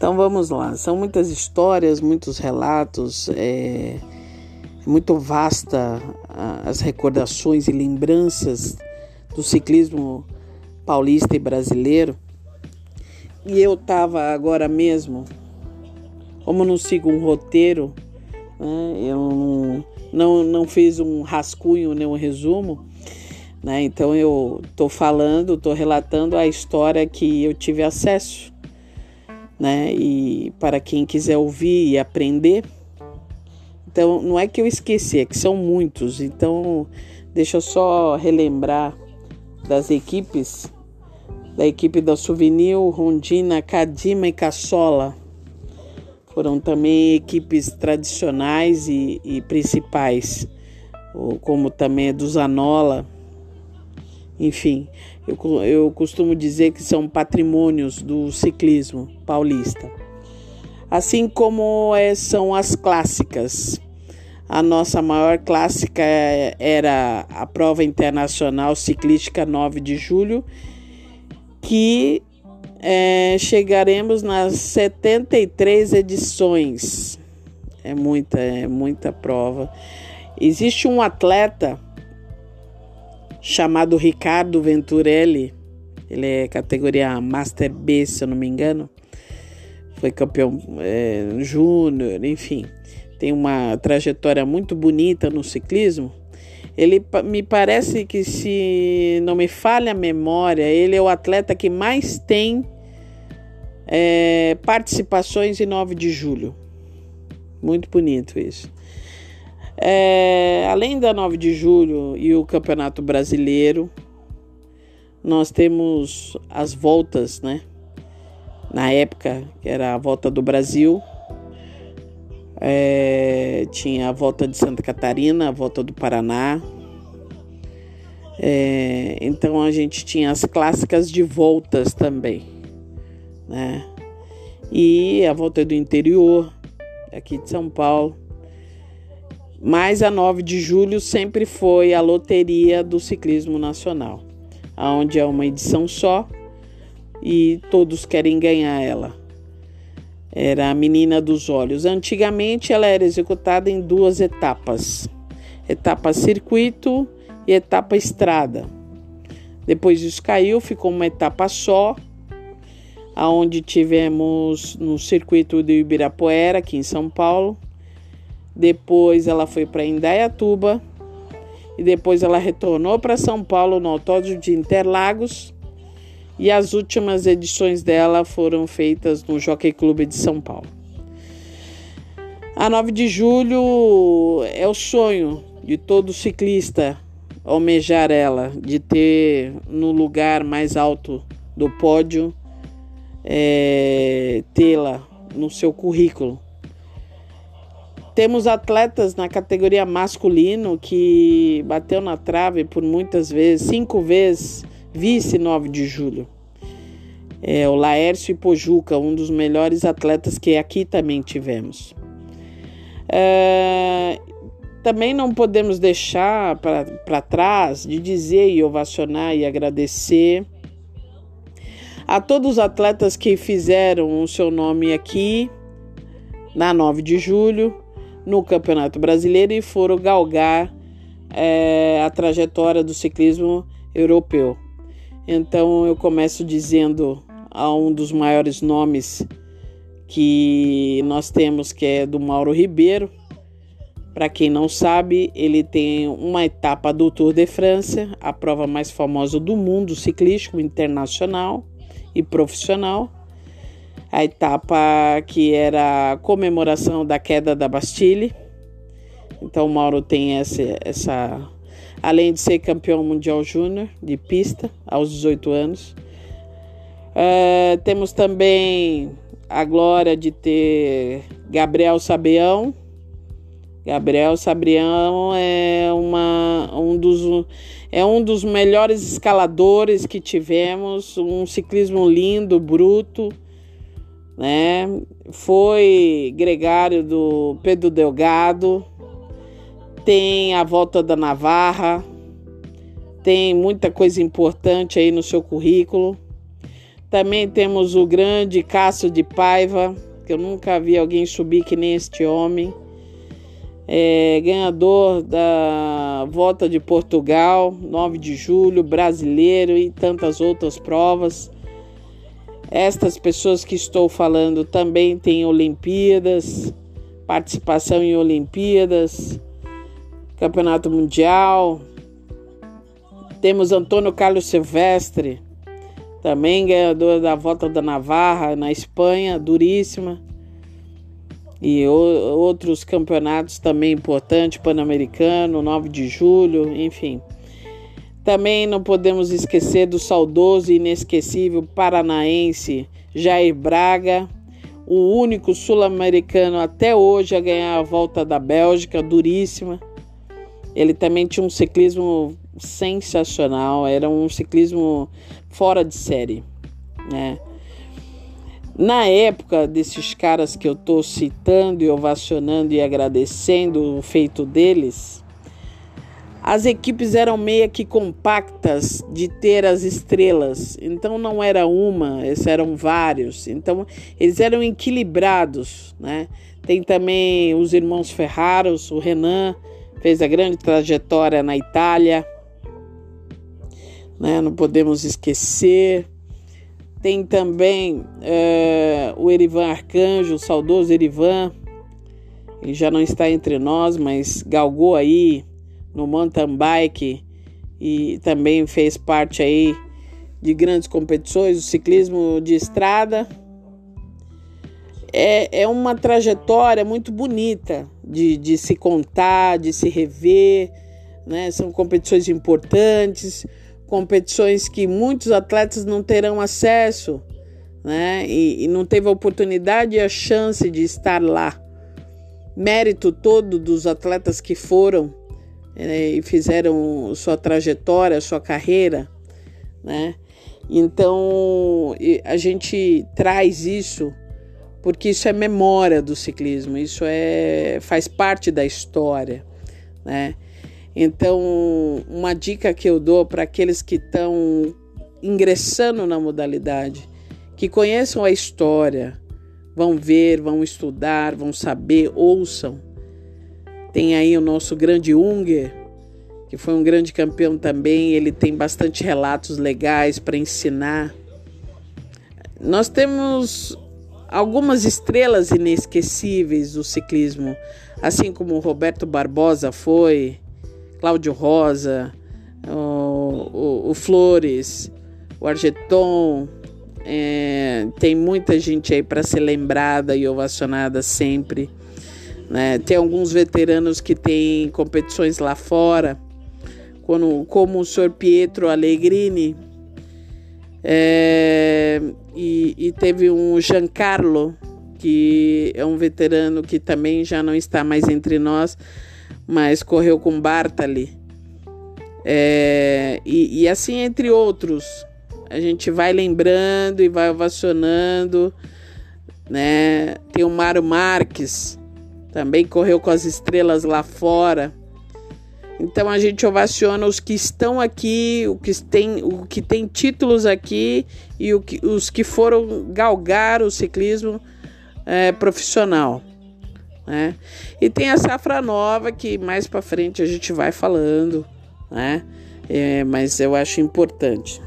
Então vamos lá, são muitas histórias, muitos relatos, é muito vasta as recordações e lembranças do ciclismo paulista e brasileiro. E eu estava agora mesmo, como não sigo um roteiro, né, eu não, não, não fiz um rascunho nem um resumo, né, então eu estou falando, estou relatando a história que eu tive acesso né? E para quem quiser ouvir e aprender. Então, não é que eu esqueci, é que são muitos. Então, deixa eu só relembrar das equipes, da equipe da Souvenir, Rondina, Cadima e Caçola. Foram também equipes tradicionais e, e principais, como também a do Zanola. Enfim, eu, eu costumo dizer que são patrimônios do ciclismo paulista. Assim como é, são as clássicas. A nossa maior clássica era a prova internacional ciclística 9 de julho, que é, chegaremos nas 73 edições. É muita, é muita prova. Existe um atleta chamado Ricardo Venturelli. Ele é categoria Master B, se eu não me engano. Foi campeão é, júnior, enfim. Tem uma trajetória muito bonita no ciclismo. Ele me parece que, se não me falha a memória, ele é o atleta que mais tem é, participações em 9 de julho. Muito bonito isso. É, além da 9 de julho e o Campeonato Brasileiro, nós temos as voltas, né? Na época, que era a volta do Brasil, é, tinha a volta de Santa Catarina, a volta do Paraná. É, então a gente tinha as clássicas de voltas também, né? E a volta do interior, aqui de São Paulo. Mas a 9 de julho sempre foi a loteria do ciclismo nacional, onde é uma edição só e todos querem ganhar ela. Era a menina dos olhos. Antigamente ela era executada em duas etapas: etapa circuito e etapa estrada. Depois isso caiu, ficou uma etapa só, aonde tivemos no circuito do Ibirapuera, aqui em São Paulo, depois ela foi para Indaiatuba e depois ela retornou para São Paulo no Autódromo de Interlagos. E as últimas edições dela foram feitas no Jockey Clube de São Paulo. A 9 de julho é o sonho de todo ciclista almejar ela, de ter no lugar mais alto do pódio, é, tê-la no seu currículo. Temos atletas na categoria masculino que bateu na trave por muitas vezes, cinco vezes, vice 9 de julho. É, o Laércio Pojuca, um dos melhores atletas que aqui também tivemos. É, também não podemos deixar para trás de dizer e ovacionar e agradecer a todos os atletas que fizeram o seu nome aqui na 9 de julho no Campeonato Brasileiro e foram galgar é, a trajetória do ciclismo europeu. Então eu começo dizendo a um dos maiores nomes que nós temos, que é do Mauro Ribeiro. Para quem não sabe, ele tem uma etapa do Tour de France, a prova mais famosa do mundo ciclístico internacional e profissional a etapa que era a comemoração da queda da Bastille. Então, o Mauro tem essa, essa além de ser campeão mundial júnior de pista aos 18 anos. É, temos também a glória de ter Gabriel Sabião. Gabriel Sabrião é, uma, um, dos, é um dos melhores escaladores que tivemos, um ciclismo lindo, bruto né? Foi gregário do Pedro Delgado, tem a volta da Navarra, tem muita coisa importante aí no seu currículo. Também temos o grande Cássio de Paiva, que eu nunca vi alguém subir que nem este homem. É, ganhador da Volta de Portugal, 9 de julho, brasileiro e tantas outras provas. Estas pessoas que estou falando também têm Olimpíadas, participação em Olimpíadas, Campeonato Mundial. Temos Antônio Carlos Silvestre, também ganhador da Volta da Navarra na Espanha, duríssima. E outros campeonatos também importantes, Pan-Americano, 9 de julho, enfim. Também não podemos esquecer do saudoso e inesquecível paranaense Jair Braga, o único sul-americano até hoje a ganhar a volta da Bélgica, duríssima. Ele também tinha um ciclismo sensacional, era um ciclismo fora de série, né? Na época desses caras que eu estou citando e ovacionando e agradecendo o feito deles, as equipes eram meio que compactas de ter as estrelas. Então não era uma, eram vários. Então eles eram equilibrados, né? Tem também os irmãos Ferraros, o Renan fez a grande trajetória na Itália, né? Não podemos esquecer. Tem também é, o Erivan Arcanjo, o saudoso Erivan. Ele já não está entre nós, mas galgou aí no mountain bike e também fez parte aí de grandes competições, o ciclismo de estrada. É, é uma trajetória muito bonita de, de se contar, de se rever, né? São competições importantes, competições que muitos atletas não terão acesso, né? E, e não teve a oportunidade e a chance de estar lá. Mérito todo dos atletas que foram né, e fizeram sua trajetória, sua carreira, né? Então a gente traz isso porque isso é memória do ciclismo, isso é faz parte da história, né? Então, uma dica que eu dou para aqueles que estão ingressando na modalidade, que conheçam a história, vão ver, vão estudar, vão saber, ouçam tem aí o nosso grande Unger, que foi um grande campeão também. Ele tem bastante relatos legais para ensinar. Nós temos algumas estrelas inesquecíveis do ciclismo, assim como Roberto Barbosa foi, Cláudio Rosa, o, o, o Flores, o Argeton. É, tem muita gente aí para ser lembrada e ovacionada sempre. Né? Tem alguns veteranos que têm competições lá fora, quando, como o senhor Pietro Allegrini. É, e, e teve um Giancarlo, que é um veterano que também já não está mais entre nós, mas correu com Bartali. É, e, e, assim entre outros. A gente vai lembrando e vai ovacionando. Né? Tem o Mário Marques, também correu com as estrelas lá fora. Então a gente ovaciona os que estão aqui, o que tem, o que tem títulos aqui e que, os que foram galgar o ciclismo é, profissional. Né? E tem a safra nova que mais para frente a gente vai falando, né? É, mas eu acho importante.